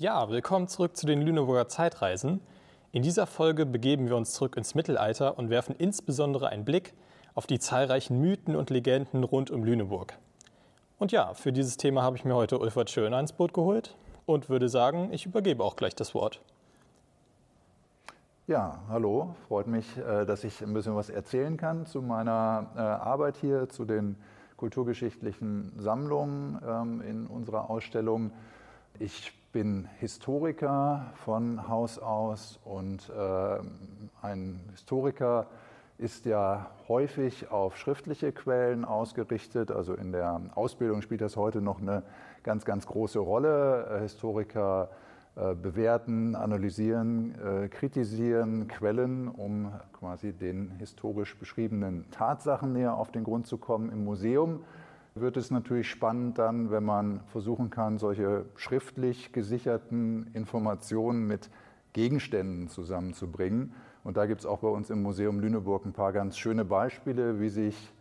Ja, willkommen zurück zu den Lüneburger Zeitreisen. In dieser Folge begeben wir uns zurück ins Mittelalter und werfen insbesondere einen Blick auf die zahlreichen Mythen und Legenden rund um Lüneburg. Und ja, für dieses Thema habe ich mir heute Ulfert Schöner ins Boot geholt und würde sagen, ich übergebe auch gleich das Wort. Ja, hallo, freut mich, äh, dass ich ein bisschen was erzählen kann zu meiner äh, Arbeit hier, zu den kulturgeschichtlichen Sammlungen ähm, in unserer Ausstellung. Ich bin Historiker von Haus aus und äh, ein Historiker ist ja häufig auf schriftliche Quellen ausgerichtet. Also in der Ausbildung spielt das heute noch eine ganz, ganz große Rolle. Äh, Historiker äh, bewerten, analysieren, äh, kritisieren Quellen, um quasi den historisch beschriebenen Tatsachen näher auf den Grund zu kommen. Im Museum wird es natürlich spannend dann, wenn man versuchen kann, solche schriftlich gesicherten Informationen mit Gegenständen zusammenzubringen. Und da gibt es auch bei uns im Museum Lüneburg ein paar ganz schöne Beispiele, wie sich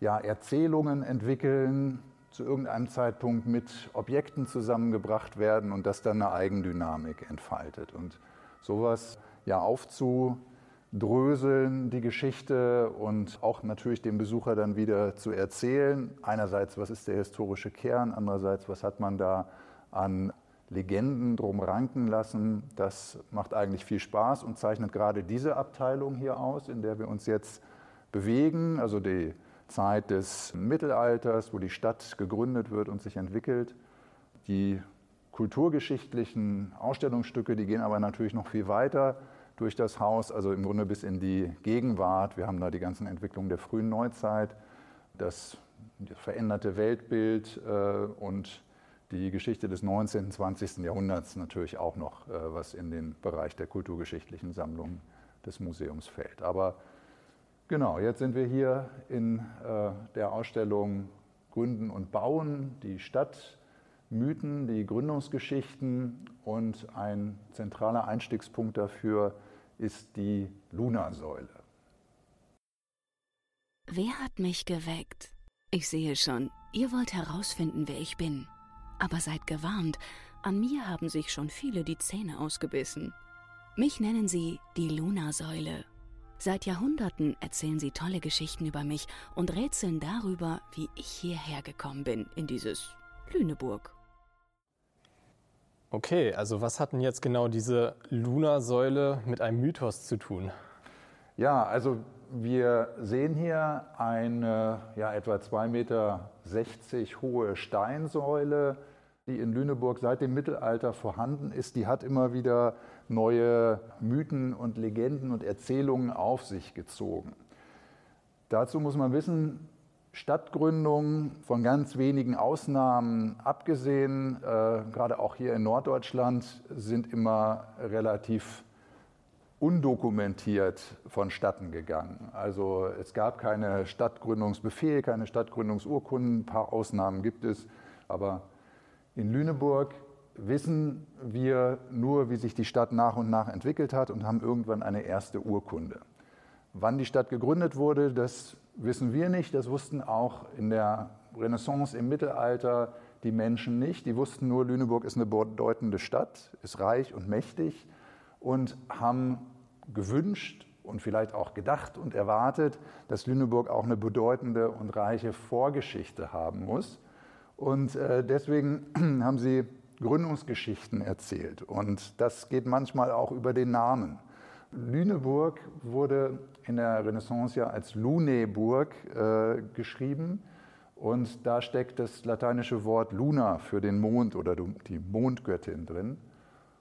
ja, Erzählungen entwickeln, zu irgendeinem Zeitpunkt mit Objekten zusammengebracht werden und das dann eine Eigendynamik entfaltet. Und sowas ja aufzudröseln, die Geschichte und auch natürlich dem Besucher dann wieder zu erzählen. Einerseits, was ist der historische Kern, andererseits, was hat man da an Legenden drum ranken lassen. Das macht eigentlich viel Spaß und zeichnet gerade diese Abteilung hier aus, in der wir uns jetzt bewegen, also die Zeit des Mittelalters, wo die Stadt gegründet wird und sich entwickelt. Die kulturgeschichtlichen Ausstellungsstücke, die gehen aber natürlich noch viel weiter durch das Haus, also im Grunde bis in die Gegenwart. Wir haben da die ganzen Entwicklungen der frühen Neuzeit, das veränderte Weltbild äh, und die Geschichte des 19. und 20. Jahrhunderts natürlich auch noch, äh, was in den Bereich der kulturgeschichtlichen Sammlung des Museums fällt. Aber genau, jetzt sind wir hier in äh, der Ausstellung Gründen und Bauen, die Stadtmythen, die Gründungsgeschichten und ein zentraler Einstiegspunkt dafür ist die Lunasäule. Wer hat mich geweckt? Ich sehe schon, ihr wollt herausfinden, wer ich bin. Aber seid gewarnt, an mir haben sich schon viele die Zähne ausgebissen. Mich nennen sie die Luna-Säule. Seit Jahrhunderten erzählen sie tolle Geschichten über mich und rätseln darüber, wie ich hierher gekommen bin, in dieses Lüneburg. Okay, also was hat denn jetzt genau diese Luna-Säule mit einem Mythos zu tun? Ja, also wir sehen hier eine ja, etwa 2,60 Meter hohe Steinsäule, die in Lüneburg seit dem Mittelalter vorhanden ist. Die hat immer wieder neue Mythen und Legenden und Erzählungen auf sich gezogen. Dazu muss man wissen, Stadtgründung von ganz wenigen Ausnahmen abgesehen, äh, gerade auch hier in Norddeutschland, sind immer relativ undokumentiert vonstatten gegangen. Also es gab keine Stadtgründungsbefehl, keine Stadtgründungsurkunden, ein paar Ausnahmen gibt es, aber in Lüneburg wissen wir nur, wie sich die Stadt nach und nach entwickelt hat und haben irgendwann eine erste Urkunde. Wann die Stadt gegründet wurde, das wissen wir nicht. Das wussten auch in der Renaissance im Mittelalter die Menschen nicht. Die wussten nur, Lüneburg ist eine bedeutende Stadt, ist reich und mächtig und haben gewünscht und vielleicht auch gedacht und erwartet, dass Lüneburg auch eine bedeutende und reiche Vorgeschichte haben muss. Und äh, deswegen haben sie Gründungsgeschichten erzählt. Und das geht manchmal auch über den Namen. Lüneburg wurde in der Renaissance ja als Luneburg äh, geschrieben. Und da steckt das lateinische Wort Luna für den Mond oder die Mondgöttin drin.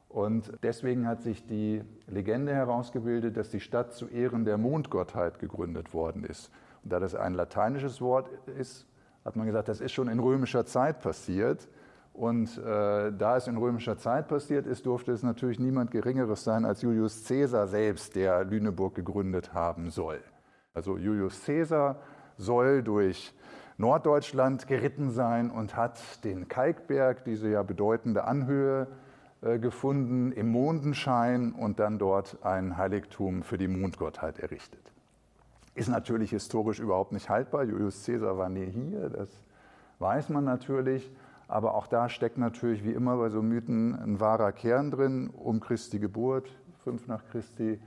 Und deswegen hat sich die Legende herausgebildet, dass die Stadt zu Ehren der Mondgottheit gegründet worden ist. Und da das ein lateinisches Wort ist, hat man gesagt, das ist schon in römischer Zeit passiert. Und äh, da es in römischer Zeit passiert ist, durfte es natürlich niemand Geringeres sein als Julius Caesar selbst, der Lüneburg gegründet haben soll. Also Julius Caesar soll durch Norddeutschland geritten sein und hat den Kalkberg, diese ja bedeutende Anhöhe, äh, gefunden im Mondenschein und dann dort ein Heiligtum für die Mondgottheit errichtet. Ist natürlich historisch überhaupt nicht haltbar. Julius Caesar war nie hier, das weiß man natürlich. Aber auch da steckt natürlich wie immer bei so Mythen ein wahrer Kern drin. Um Christi Geburt, 5 nach Christi,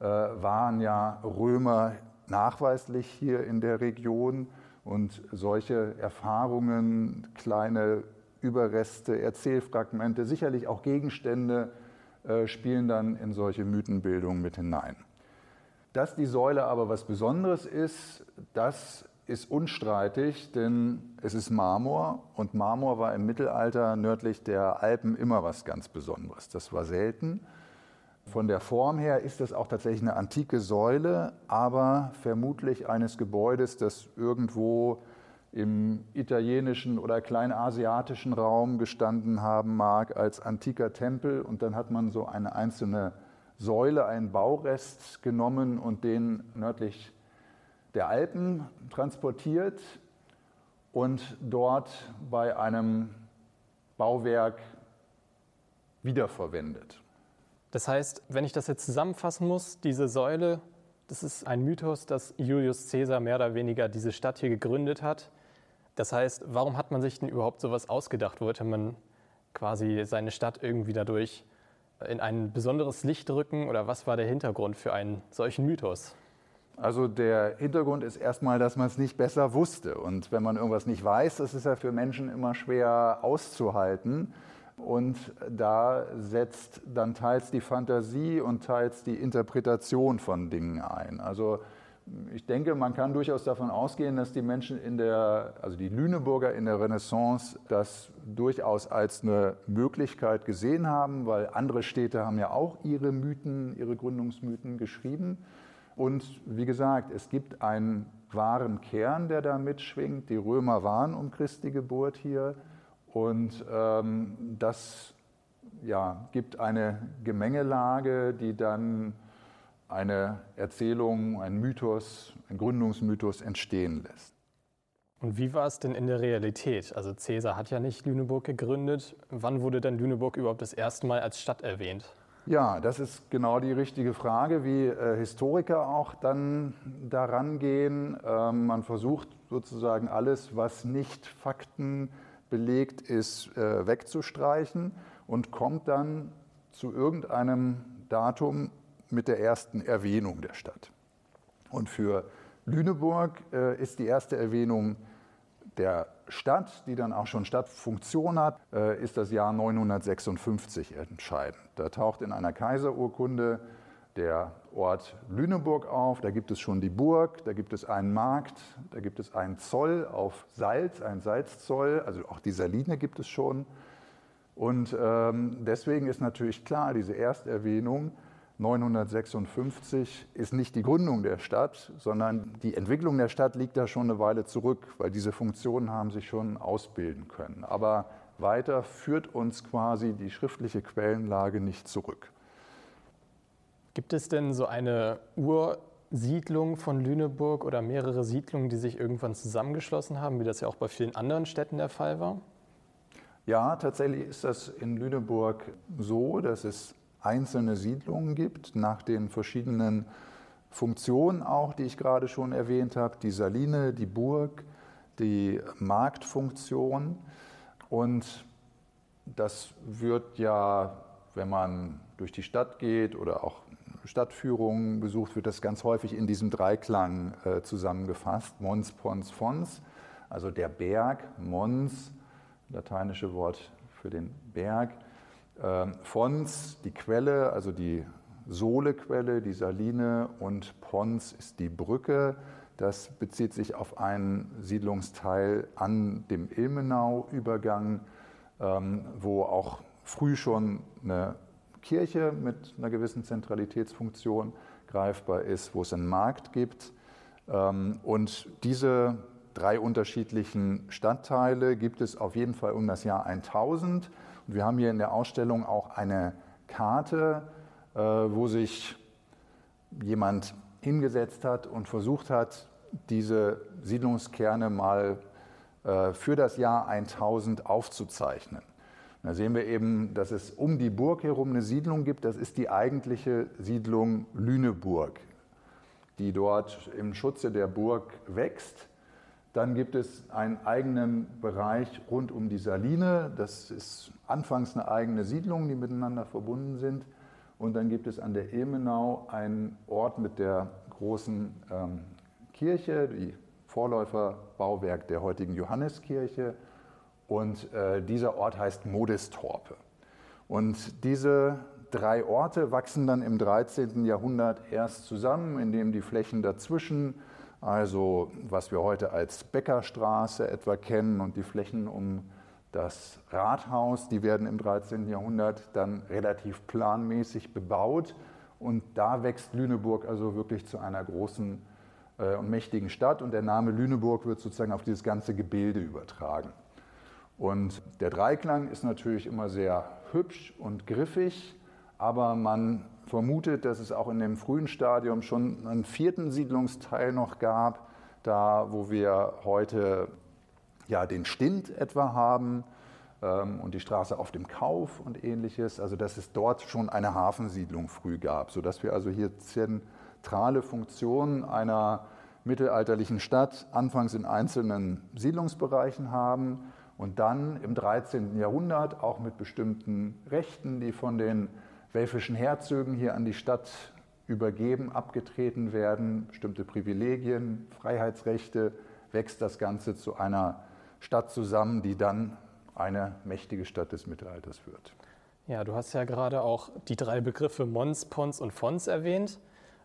äh, waren ja Römer nachweislich hier in der Region. Und solche Erfahrungen, kleine Überreste, Erzählfragmente, sicherlich auch Gegenstände äh, spielen dann in solche Mythenbildungen mit hinein. Dass die Säule aber was Besonderes ist, das ist unstreitig, denn es ist Marmor und Marmor war im Mittelalter nördlich der Alpen immer was ganz Besonderes. Das war selten. Von der Form her ist es auch tatsächlich eine antike Säule, aber vermutlich eines Gebäudes, das irgendwo im italienischen oder kleinasiatischen Raum gestanden haben mag als antiker Tempel. Und dann hat man so eine einzelne Säule, einen Baurest genommen und den nördlich der Alpen transportiert und dort bei einem Bauwerk wiederverwendet. Das heißt, wenn ich das jetzt zusammenfassen muss, diese Säule, das ist ein Mythos, dass Julius Caesar mehr oder weniger diese Stadt hier gegründet hat. Das heißt, warum hat man sich denn überhaupt sowas ausgedacht? Wollte man quasi seine Stadt irgendwie dadurch in ein besonderes Licht rücken oder was war der Hintergrund für einen solchen Mythos? Also der Hintergrund ist erstmal, dass man es nicht besser wusste. Und wenn man irgendwas nicht weiß, das ist ja für Menschen immer schwer auszuhalten. Und da setzt dann teils die Fantasie und teils die Interpretation von Dingen ein. Also ich denke, man kann durchaus davon ausgehen, dass die Menschen in der, also die Lüneburger in der Renaissance das durchaus als eine Möglichkeit gesehen haben, weil andere Städte haben ja auch ihre Mythen, ihre Gründungsmythen geschrieben. Und wie gesagt, es gibt einen wahren Kern, der da mitschwingt. Die Römer waren um Christi Geburt hier. Und ähm, das ja, gibt eine Gemengelage, die dann eine Erzählung, ein Mythos, ein Gründungsmythos entstehen lässt. Und wie war es denn in der Realität? Also Caesar hat ja nicht Lüneburg gegründet. Wann wurde denn Lüneburg überhaupt das erste Mal als Stadt erwähnt? Ja, das ist genau die richtige Frage, wie äh, Historiker auch dann daran gehen. Ähm, man versucht sozusagen alles, was nicht Fakten belegt ist, äh, wegzustreichen und kommt dann zu irgendeinem Datum mit der ersten Erwähnung der Stadt. Und für Lüneburg äh, ist die erste Erwähnung der Stadt, die dann auch schon Stadtfunktion hat, äh, ist das Jahr 956 entscheidend. Da taucht in einer Kaiserurkunde der Ort Lüneburg auf. Da gibt es schon die Burg, da gibt es einen Markt, da gibt es einen Zoll auf Salz, einen Salzzoll, also auch die Saline gibt es schon. Und ähm, deswegen ist natürlich klar, diese Ersterwähnung 956 ist nicht die Gründung der Stadt, sondern die Entwicklung der Stadt liegt da schon eine Weile zurück, weil diese Funktionen haben sich schon ausbilden können. Aber weiter führt uns quasi die schriftliche Quellenlage nicht zurück. Gibt es denn so eine Ursiedlung von Lüneburg oder mehrere Siedlungen, die sich irgendwann zusammengeschlossen haben, wie das ja auch bei vielen anderen Städten der Fall war? Ja, tatsächlich ist das in Lüneburg so, dass es einzelne Siedlungen gibt, nach den verschiedenen Funktionen auch, die ich gerade schon erwähnt habe, die Saline, die Burg, die Marktfunktion. Und das wird ja, wenn man durch die Stadt geht oder auch Stadtführungen besucht, wird das ganz häufig in diesem Dreiklang äh, zusammengefasst. Mons, Pons, Fons, also der Berg, Mons, lateinische Wort für den Berg, ähm, Fons, die Quelle, also die Sohlequelle, die Saline und Pons ist die Brücke. Das bezieht sich auf einen Siedlungsteil an dem Ilmenau-Übergang, ähm, wo auch früh schon eine Kirche mit einer gewissen Zentralitätsfunktion greifbar ist, wo es einen Markt gibt. Ähm, und diese drei unterschiedlichen Stadtteile gibt es auf jeden Fall um das Jahr 1000. Und wir haben hier in der Ausstellung auch eine Karte, äh, wo sich jemand hingesetzt hat und versucht hat, diese Siedlungskerne mal äh, für das Jahr 1000 aufzuzeichnen. Da sehen wir eben, dass es um die Burg herum eine Siedlung gibt. Das ist die eigentliche Siedlung Lüneburg, die dort im Schutze der Burg wächst. Dann gibt es einen eigenen Bereich rund um die Saline. Das ist anfangs eine eigene Siedlung, die miteinander verbunden sind. Und dann gibt es an der Ilmenau einen Ort mit der großen ähm, Kirche, die Vorläuferbauwerk der heutigen Johanneskirche. Und äh, dieser Ort heißt Modestorpe. Und diese drei Orte wachsen dann im 13. Jahrhundert erst zusammen, indem die Flächen dazwischen also was wir heute als Bäckerstraße etwa kennen und die Flächen um das Rathaus, die werden im 13. Jahrhundert dann relativ planmäßig bebaut und da wächst Lüneburg also wirklich zu einer großen äh, und mächtigen Stadt und der Name Lüneburg wird sozusagen auf dieses ganze Gebilde übertragen. Und der Dreiklang ist natürlich immer sehr hübsch und griffig, aber man vermutet, dass es auch in dem frühen Stadium schon einen vierten Siedlungsteil noch gab, da wo wir heute ja, den Stint etwa haben ähm, und die Straße auf dem Kauf und ähnliches. Also dass es dort schon eine Hafensiedlung früh gab, sodass wir also hier zentrale Funktionen einer mittelalterlichen Stadt anfangs in einzelnen Siedlungsbereichen haben und dann im 13. Jahrhundert auch mit bestimmten Rechten, die von den welfischen Herzögen hier an die Stadt übergeben, abgetreten werden, bestimmte Privilegien, Freiheitsrechte, wächst das Ganze zu einer Stadt zusammen, die dann eine mächtige Stadt des Mittelalters wird. Ja, du hast ja gerade auch die drei Begriffe Mons, Pons und Fons erwähnt.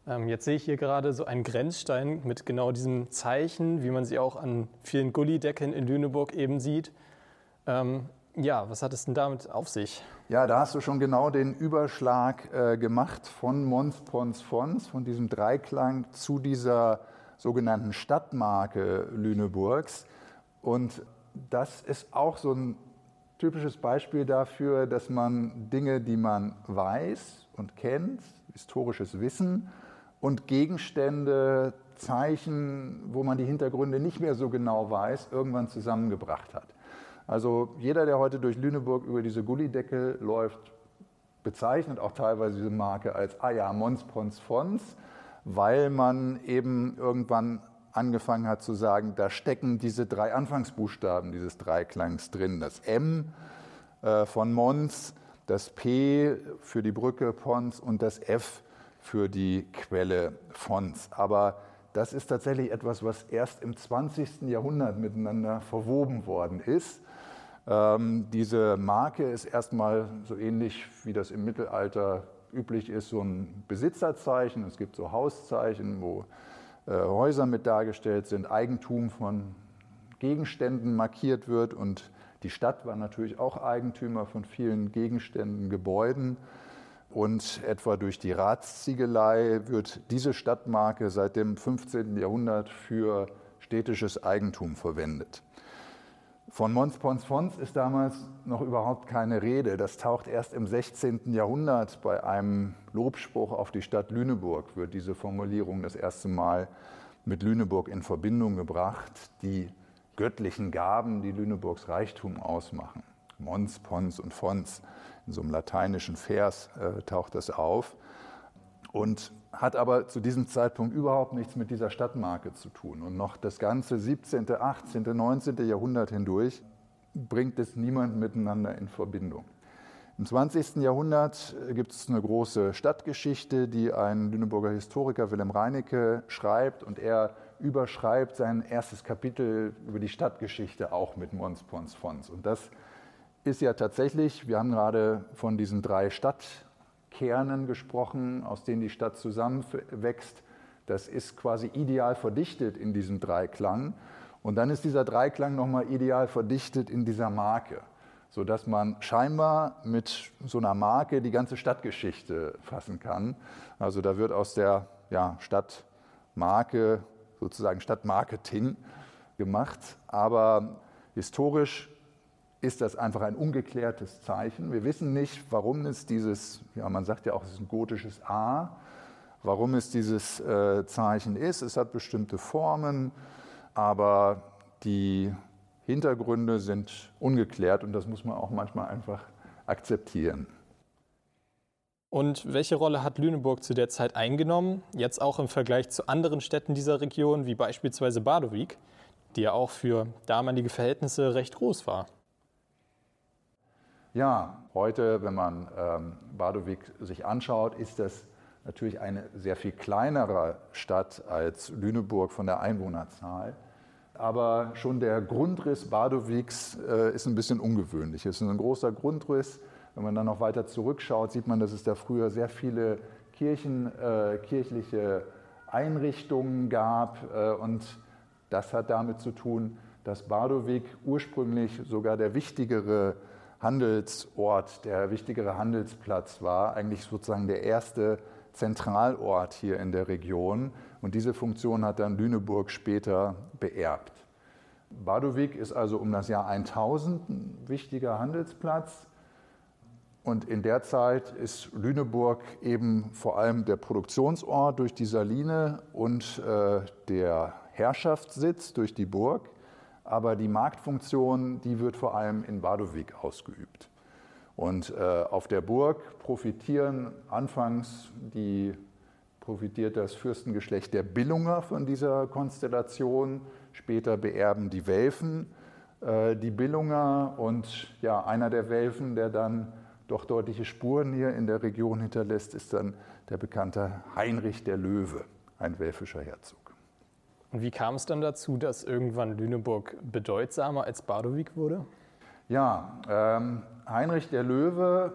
Ähm, jetzt sehe ich hier gerade so einen Grenzstein mit genau diesem Zeichen, wie man sie auch an vielen Gullideckeln in Lüneburg eben sieht. Ähm, ja, was hat es denn damit auf sich? Ja, da hast du schon genau den Überschlag äh, gemacht von Mons, Pons, Fons, von diesem Dreiklang zu dieser sogenannten Stadtmarke Lüneburgs. Und das ist auch so ein typisches Beispiel dafür, dass man Dinge, die man weiß und kennt, historisches Wissen und Gegenstände, Zeichen, wo man die Hintergründe nicht mehr so genau weiß, irgendwann zusammengebracht hat. Also jeder, der heute durch Lüneburg über diese Gullideckel läuft, bezeichnet auch teilweise diese Marke als Ah ja, Mons Pons Fons, weil man eben irgendwann angefangen hat zu sagen, da stecken diese drei Anfangsbuchstaben dieses Dreiklangs drin. Das M äh, von Mons, das P für die Brücke Pons und das F für die Quelle Fons. Aber das ist tatsächlich etwas, was erst im 20. Jahrhundert miteinander verwoben worden ist. Ähm, diese Marke ist erstmal so ähnlich wie das im Mittelalter üblich ist, so ein Besitzerzeichen. Es gibt so Hauszeichen, wo äh, Häuser mit dargestellt sind, Eigentum von Gegenständen markiert wird und die Stadt war natürlich auch Eigentümer von vielen Gegenständen, Gebäuden. Und etwa durch die Ratsziegelei wird diese Stadtmarke seit dem 15. Jahrhundert für städtisches Eigentum verwendet. Von Mons Pons Fons ist damals noch überhaupt keine Rede. Das taucht erst im 16. Jahrhundert bei einem Lobspruch auf die Stadt Lüneburg, wird diese Formulierung das erste Mal mit Lüneburg in Verbindung gebracht. Die göttlichen Gaben, die Lüneburgs Reichtum ausmachen. Mons, Pons und Fons. In so einem lateinischen Vers äh, taucht das auf. Und hat aber zu diesem Zeitpunkt überhaupt nichts mit dieser Stadtmarke zu tun. Und noch das ganze 17., 18., 19. Jahrhundert hindurch bringt es niemand miteinander in Verbindung. Im 20. Jahrhundert gibt es eine große Stadtgeschichte, die ein Lüneburger Historiker Wilhelm Reinecke schreibt und er überschreibt sein erstes Kapitel über die Stadtgeschichte auch mit Mons Pons Fons. Und das ist ja tatsächlich, wir haben gerade von diesen drei Stadt Kernen gesprochen, aus denen die Stadt zusammenwächst. Das ist quasi ideal verdichtet in diesem Dreiklang. Und dann ist dieser Dreiklang nochmal ideal verdichtet in dieser Marke, sodass man scheinbar mit so einer Marke die ganze Stadtgeschichte fassen kann. Also da wird aus der ja, Stadtmarke sozusagen Stadtmarketing gemacht. Aber historisch ist das einfach ein ungeklärtes Zeichen. Wir wissen nicht, warum es dieses, ja, man sagt ja auch, es ist ein gotisches A, warum es dieses äh, Zeichen ist. Es hat bestimmte Formen, aber die Hintergründe sind ungeklärt und das muss man auch manchmal einfach akzeptieren. Und welche Rolle hat Lüneburg zu der Zeit eingenommen, jetzt auch im Vergleich zu anderen Städten dieser Region, wie beispielsweise Badowik? die ja auch für damalige Verhältnisse recht groß war. Ja, heute, wenn man ähm, Badowik sich anschaut, ist das natürlich eine sehr viel kleinere Stadt als Lüneburg von der Einwohnerzahl. Aber schon der Grundriss Badowiks äh, ist ein bisschen ungewöhnlich. Es ist ein großer Grundriss. Wenn man dann noch weiter zurückschaut, sieht man, dass es da früher sehr viele Kirchen, äh, kirchliche Einrichtungen gab. Äh, und das hat damit zu tun, dass Badowik ursprünglich sogar der wichtigere Handelsort, der wichtigere Handelsplatz war, eigentlich sozusagen der erste Zentralort hier in der Region. Und diese Funktion hat dann Lüneburg später beerbt. Badowik ist also um das Jahr 1000 ein wichtiger Handelsplatz. Und in der Zeit ist Lüneburg eben vor allem der Produktionsort durch die Saline und äh, der Herrschaftssitz durch die Burg. Aber die Marktfunktion, die wird vor allem in Badowik ausgeübt. Und äh, auf der Burg profitieren anfangs die, profitiert das Fürstengeschlecht der Billunger von dieser Konstellation. Später beerben die Welfen äh, die Billunger und ja, einer der Welfen, der dann doch deutliche Spuren hier in der Region hinterlässt, ist dann der bekannte Heinrich der Löwe, ein welfischer Herzog. Und wie kam es dann dazu, dass irgendwann Lüneburg bedeutsamer als Badowik wurde? Ja, ähm, Heinrich der Löwe,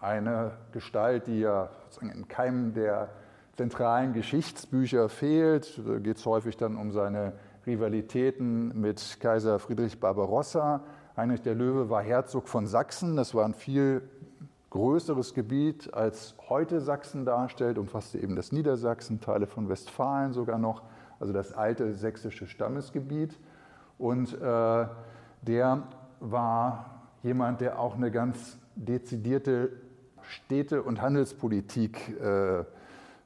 eine Gestalt, die ja in keinem der zentralen Geschichtsbücher fehlt. Geht es häufig dann um seine Rivalitäten mit Kaiser Friedrich Barbarossa. Heinrich der Löwe war Herzog von Sachsen. Das war ein viel größeres Gebiet, als heute Sachsen darstellt, umfasste eben das Niedersachsen, Teile von Westfalen sogar noch, also das alte sächsische Stammesgebiet. Und äh, der war jemand, der auch eine ganz dezidierte Städte- und Handelspolitik äh,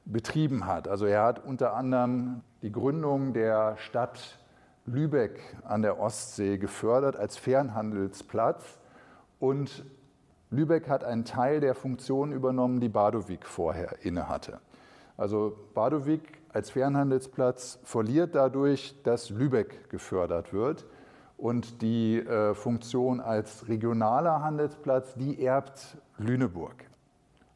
betrieben hat. Also er hat unter anderem die Gründung der Stadt Lübeck an der Ostsee gefördert als Fernhandelsplatz und Lübeck hat einen Teil der Funktion übernommen, die Badowik vorher innehatte. Also Badowik als Fernhandelsplatz verliert dadurch, dass Lübeck gefördert wird und die äh, Funktion als regionaler Handelsplatz, die erbt Lüneburg.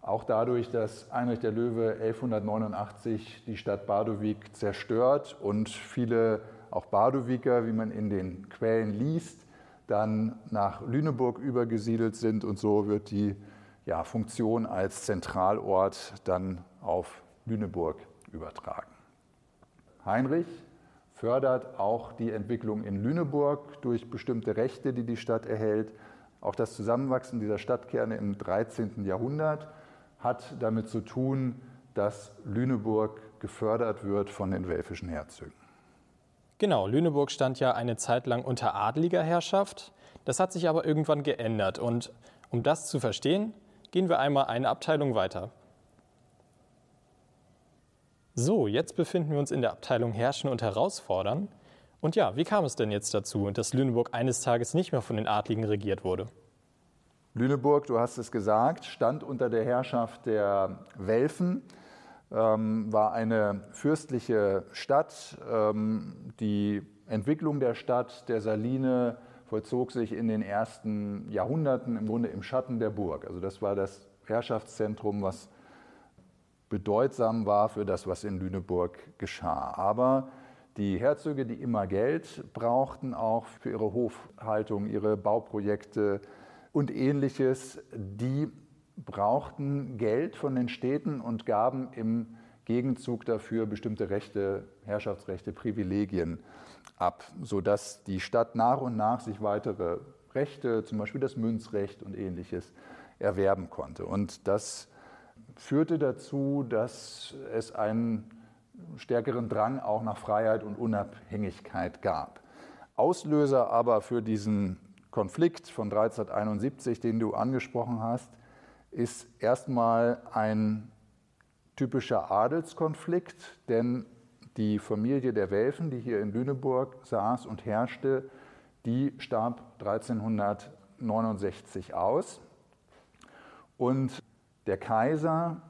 Auch dadurch, dass Heinrich der Löwe 1189 die Stadt Badowik zerstört und viele auch Badowiker, wie man in den Quellen liest, dann nach Lüneburg übergesiedelt sind und so wird die ja, Funktion als Zentralort dann auf Lüneburg übertragen. Heinrich fördert auch die Entwicklung in Lüneburg durch bestimmte Rechte, die die Stadt erhält. Auch das Zusammenwachsen dieser Stadtkerne im 13. Jahrhundert hat damit zu tun, dass Lüneburg gefördert wird von den welfischen Herzögen. Genau, Lüneburg stand ja eine Zeit lang unter adliger Herrschaft. Das hat sich aber irgendwann geändert. Und um das zu verstehen, gehen wir einmal eine Abteilung weiter. So, jetzt befinden wir uns in der Abteilung Herrschen und Herausfordern. Und ja, wie kam es denn jetzt dazu, dass Lüneburg eines Tages nicht mehr von den Adligen regiert wurde? Lüneburg, du hast es gesagt, stand unter der Herrschaft der Welfen, ähm, war eine fürstliche Stadt. Ähm, die Entwicklung der Stadt, der Saline, vollzog sich in den ersten Jahrhunderten im Grunde im Schatten der Burg. Also das war das Herrschaftszentrum, was bedeutsam war für das, was in Lüneburg geschah. Aber die Herzöge, die immer Geld brauchten, auch für ihre Hofhaltung, ihre Bauprojekte und ähnliches, die brauchten Geld von den Städten und gaben im Gegenzug dafür bestimmte Rechte, Herrschaftsrechte, Privilegien ab, sodass die Stadt nach und nach sich weitere Rechte, zum Beispiel das Münzrecht und ähnliches, erwerben konnte. Und das führte dazu, dass es einen stärkeren Drang auch nach Freiheit und Unabhängigkeit gab. Auslöser aber für diesen Konflikt von 1371, den du angesprochen hast, ist erstmal ein typischer Adelskonflikt, denn die Familie der Welfen, die hier in Lüneburg saß und herrschte, die starb 1369 aus. Und der Kaiser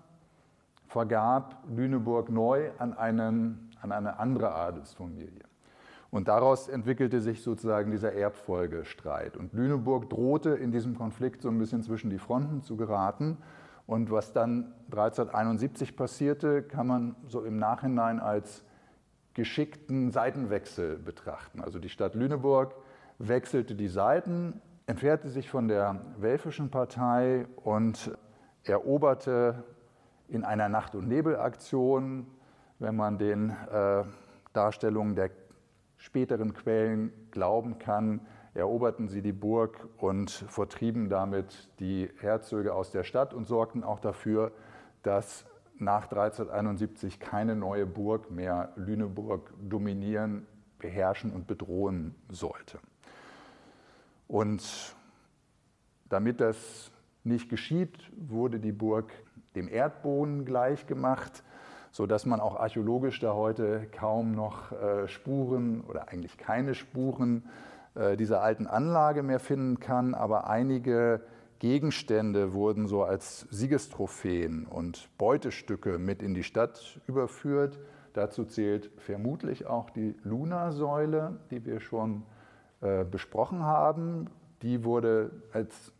vergab Lüneburg neu an, einen, an eine andere Adelsfamilie. Und daraus entwickelte sich sozusagen dieser Erbfolgestreit. Und Lüneburg drohte in diesem Konflikt so ein bisschen zwischen die Fronten zu geraten. Und was dann 1371 passierte, kann man so im Nachhinein als geschickten Seitenwechsel betrachten. Also die Stadt Lüneburg wechselte die Seiten, entfernte sich von der Welfischen Partei und eroberte in einer Nacht- und Nebelaktion, wenn man den äh, Darstellungen der späteren Quellen glauben kann, eroberten sie die Burg und vertrieben damit die Herzöge aus der Stadt und sorgten auch dafür, dass nach 1371 keine neue Burg mehr Lüneburg dominieren, beherrschen und bedrohen sollte. Und damit das nicht geschieht, wurde die Burg dem Erdboden gleichgemacht, sodass man auch archäologisch da heute kaum noch äh, Spuren oder eigentlich keine Spuren äh, dieser alten Anlage mehr finden kann. Aber einige Gegenstände wurden so als Siegestrophäen und Beutestücke mit in die Stadt überführt. Dazu zählt vermutlich auch die Luna-Säule, die wir schon äh, besprochen haben. Die wurde als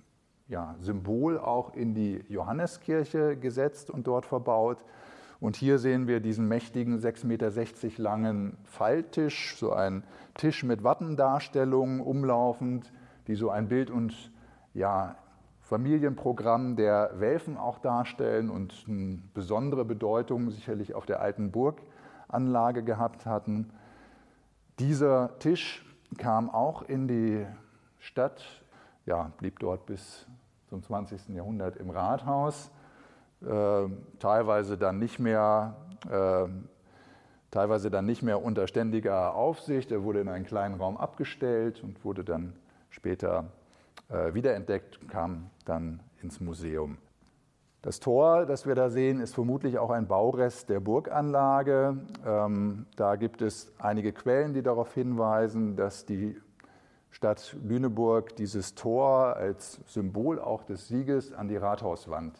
ja, Symbol auch in die Johanneskirche gesetzt und dort verbaut. Und hier sehen wir diesen mächtigen 6,60 Meter langen Falltisch, so ein Tisch mit Wappendarstellungen umlaufend, die so ein Bild- und ja, Familienprogramm der Welfen auch darstellen und eine besondere Bedeutung sicherlich auf der alten Burganlage gehabt hatten. Dieser Tisch kam auch in die Stadt, ja, blieb dort bis zum 20. Jahrhundert im Rathaus, äh, teilweise dann nicht mehr äh, teilweise dann nicht mehr unter ständiger Aufsicht. Er wurde in einen kleinen Raum abgestellt und wurde dann später äh, wiederentdeckt, kam dann ins Museum. Das Tor, das wir da sehen, ist vermutlich auch ein Baurest der Burganlage. Ähm, da gibt es einige Quellen, die darauf hinweisen, dass die Stadt Lüneburg dieses Tor als Symbol auch des Sieges an die Rathauswand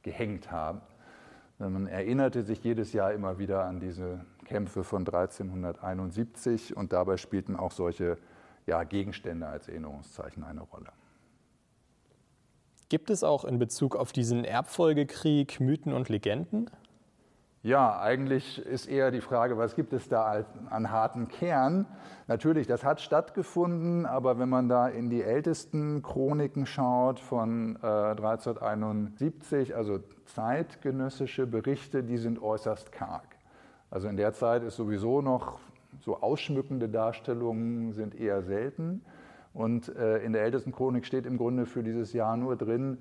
gehängt haben. Man erinnerte sich jedes Jahr immer wieder an diese Kämpfe von 1371 und dabei spielten auch solche ja, Gegenstände als Erinnerungszeichen eine Rolle. Gibt es auch in Bezug auf diesen Erbfolgekrieg Mythen und Legenden? Ja, eigentlich ist eher die Frage, was gibt es da an harten Kern? Natürlich, das hat stattgefunden, aber wenn man da in die ältesten Chroniken schaut von äh, 1371, also zeitgenössische Berichte, die sind äußerst karg. Also in der Zeit ist sowieso noch so ausschmückende Darstellungen sind eher selten. Und äh, in der ältesten Chronik steht im Grunde für dieses Jahr nur drin,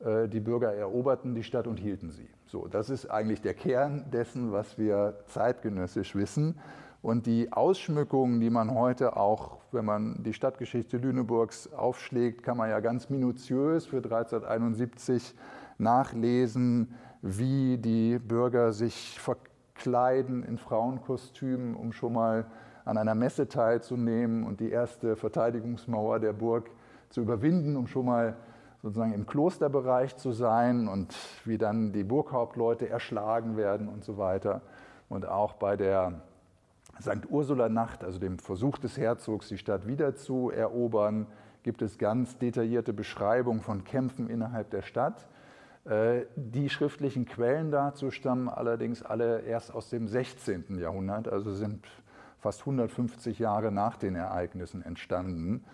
die Bürger eroberten die Stadt und hielten sie. So, das ist eigentlich der Kern dessen, was wir zeitgenössisch wissen. Und die Ausschmückungen, die man heute auch, wenn man die Stadtgeschichte Lüneburgs aufschlägt, kann man ja ganz minutiös für 1371 nachlesen, wie die Bürger sich verkleiden in Frauenkostümen, um schon mal an einer Messe teilzunehmen und die erste Verteidigungsmauer der Burg zu überwinden, um schon mal sozusagen im Klosterbereich zu sein und wie dann die Burghauptleute erschlagen werden und so weiter. Und auch bei der St. Ursula-Nacht, also dem Versuch des Herzogs, die Stadt wieder zu erobern, gibt es ganz detaillierte Beschreibungen von Kämpfen innerhalb der Stadt. Äh, die schriftlichen Quellen dazu stammen allerdings alle erst aus dem 16. Jahrhundert, also sind fast 150 Jahre nach den Ereignissen entstanden.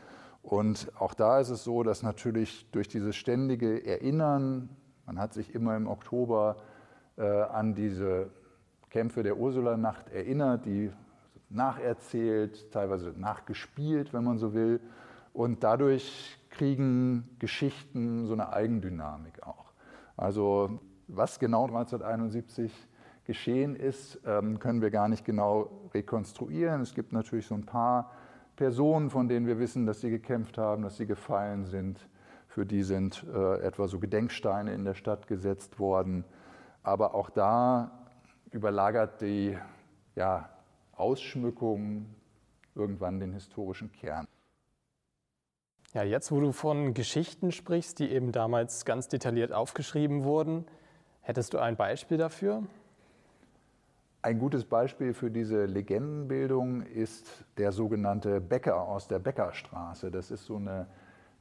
Und auch da ist es so, dass natürlich durch dieses ständige Erinnern, man hat sich immer im Oktober äh, an diese Kämpfe der Ursula-Nacht erinnert, die nacherzählt, teilweise nachgespielt, wenn man so will. Und dadurch kriegen Geschichten so eine Eigendynamik auch. Also was genau 1971 geschehen ist, ähm, können wir gar nicht genau rekonstruieren. Es gibt natürlich so ein paar Personen, von denen wir wissen, dass sie gekämpft haben, dass sie gefallen sind. Für die sind äh, etwa so Gedenksteine in der Stadt gesetzt worden. Aber auch da überlagert die ja, Ausschmückung irgendwann den historischen Kern. Ja, jetzt, wo du von Geschichten sprichst, die eben damals ganz detailliert aufgeschrieben wurden, hättest du ein Beispiel dafür? Ein gutes Beispiel für diese Legendenbildung ist der sogenannte Bäcker aus der Bäckerstraße. Das ist so eine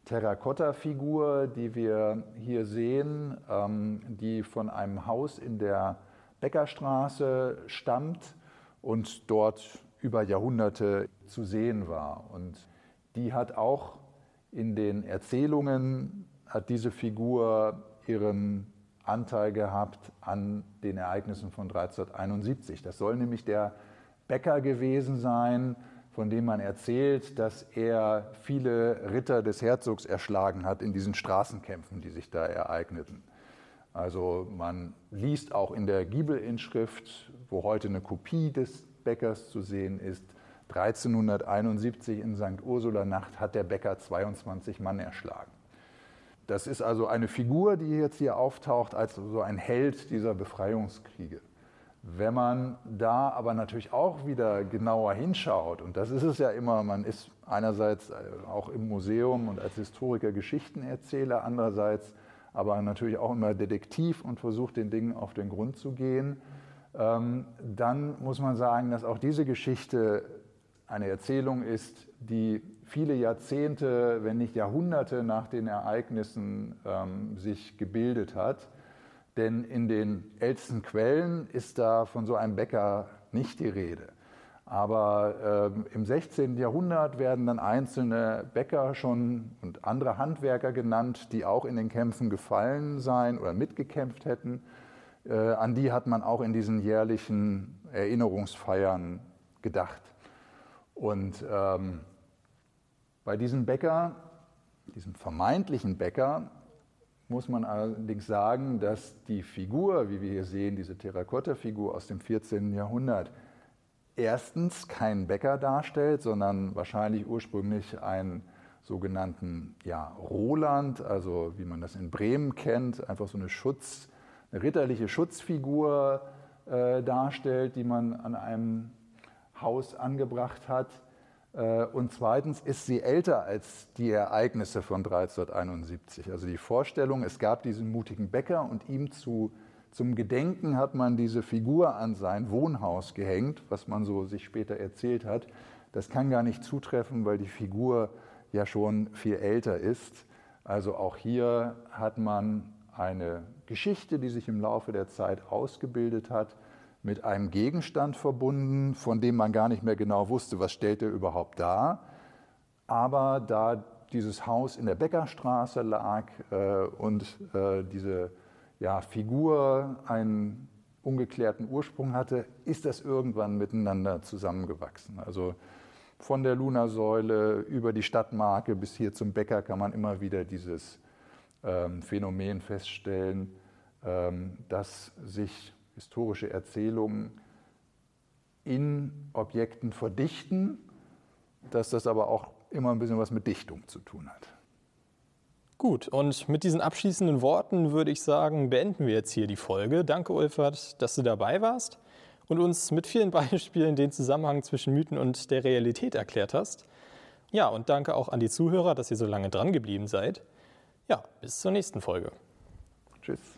Terrakotta-Figur, die wir hier sehen, ähm, die von einem Haus in der Bäckerstraße stammt und dort über Jahrhunderte zu sehen war. Und die hat auch in den Erzählungen, hat diese Figur ihren Anteil gehabt an den Ereignissen von 1371. Das soll nämlich der Bäcker gewesen sein, von dem man erzählt, dass er viele Ritter des Herzogs erschlagen hat in diesen Straßenkämpfen, die sich da ereigneten. Also man liest auch in der Giebelinschrift, wo heute eine Kopie des Bäckers zu sehen ist, 1371 in St. Ursula Nacht hat der Bäcker 22 Mann erschlagen. Das ist also eine Figur, die jetzt hier auftaucht als so ein Held dieser Befreiungskriege. Wenn man da aber natürlich auch wieder genauer hinschaut, und das ist es ja immer, man ist einerseits äh, auch im Museum und als Historiker Geschichtenerzähler, andererseits aber natürlich auch immer Detektiv und versucht den Dingen auf den Grund zu gehen, ähm, dann muss man sagen, dass auch diese Geschichte eine Erzählung ist, die viele Jahrzehnte, wenn nicht Jahrhunderte nach den Ereignissen ähm, sich gebildet hat. Denn in den ältesten Quellen ist da von so einem Bäcker nicht die Rede. Aber ähm, im 16. Jahrhundert werden dann einzelne Bäcker schon und andere Handwerker genannt, die auch in den Kämpfen gefallen seien oder mitgekämpft hätten. Äh, an die hat man auch in diesen jährlichen Erinnerungsfeiern gedacht. Und ähm, bei diesem Bäcker, diesem vermeintlichen Bäcker, muss man allerdings sagen, dass die Figur, wie wir hier sehen, diese Terrakotta-Figur aus dem 14. Jahrhundert, erstens keinen Bäcker darstellt, sondern wahrscheinlich ursprünglich einen sogenannten ja, Roland, also wie man das in Bremen kennt, einfach so eine Schutz, eine ritterliche Schutzfigur äh, darstellt, die man an einem Haus angebracht hat. Äh, und zweitens ist sie älter als die Ereignisse von 1371. Also die Vorstellung, es gab diesen mutigen Bäcker und ihm zu, zum Gedenken hat man diese Figur an sein Wohnhaus gehängt, was man so sich später erzählt hat. Das kann gar nicht zutreffen, weil die Figur ja schon viel älter ist. Also auch hier hat man eine Geschichte, die sich im Laufe der Zeit ausgebildet hat mit einem Gegenstand verbunden, von dem man gar nicht mehr genau wusste, was stellt er überhaupt dar. Aber da dieses Haus in der Bäckerstraße lag äh, und äh, diese ja, Figur einen ungeklärten Ursprung hatte, ist das irgendwann miteinander zusammengewachsen. Also von der Lunasäule über die Stadtmarke bis hier zum Bäcker kann man immer wieder dieses ähm, Phänomen feststellen, ähm, dass sich historische Erzählungen in Objekten verdichten, dass das aber auch immer ein bisschen was mit Dichtung zu tun hat. Gut, und mit diesen abschließenden Worten würde ich sagen, beenden wir jetzt hier die Folge. Danke, Ulfert, dass du dabei warst und uns mit vielen Beispielen den Zusammenhang zwischen Mythen und der Realität erklärt hast. Ja, und danke auch an die Zuhörer, dass ihr so lange dran geblieben seid. Ja, bis zur nächsten Folge. Tschüss.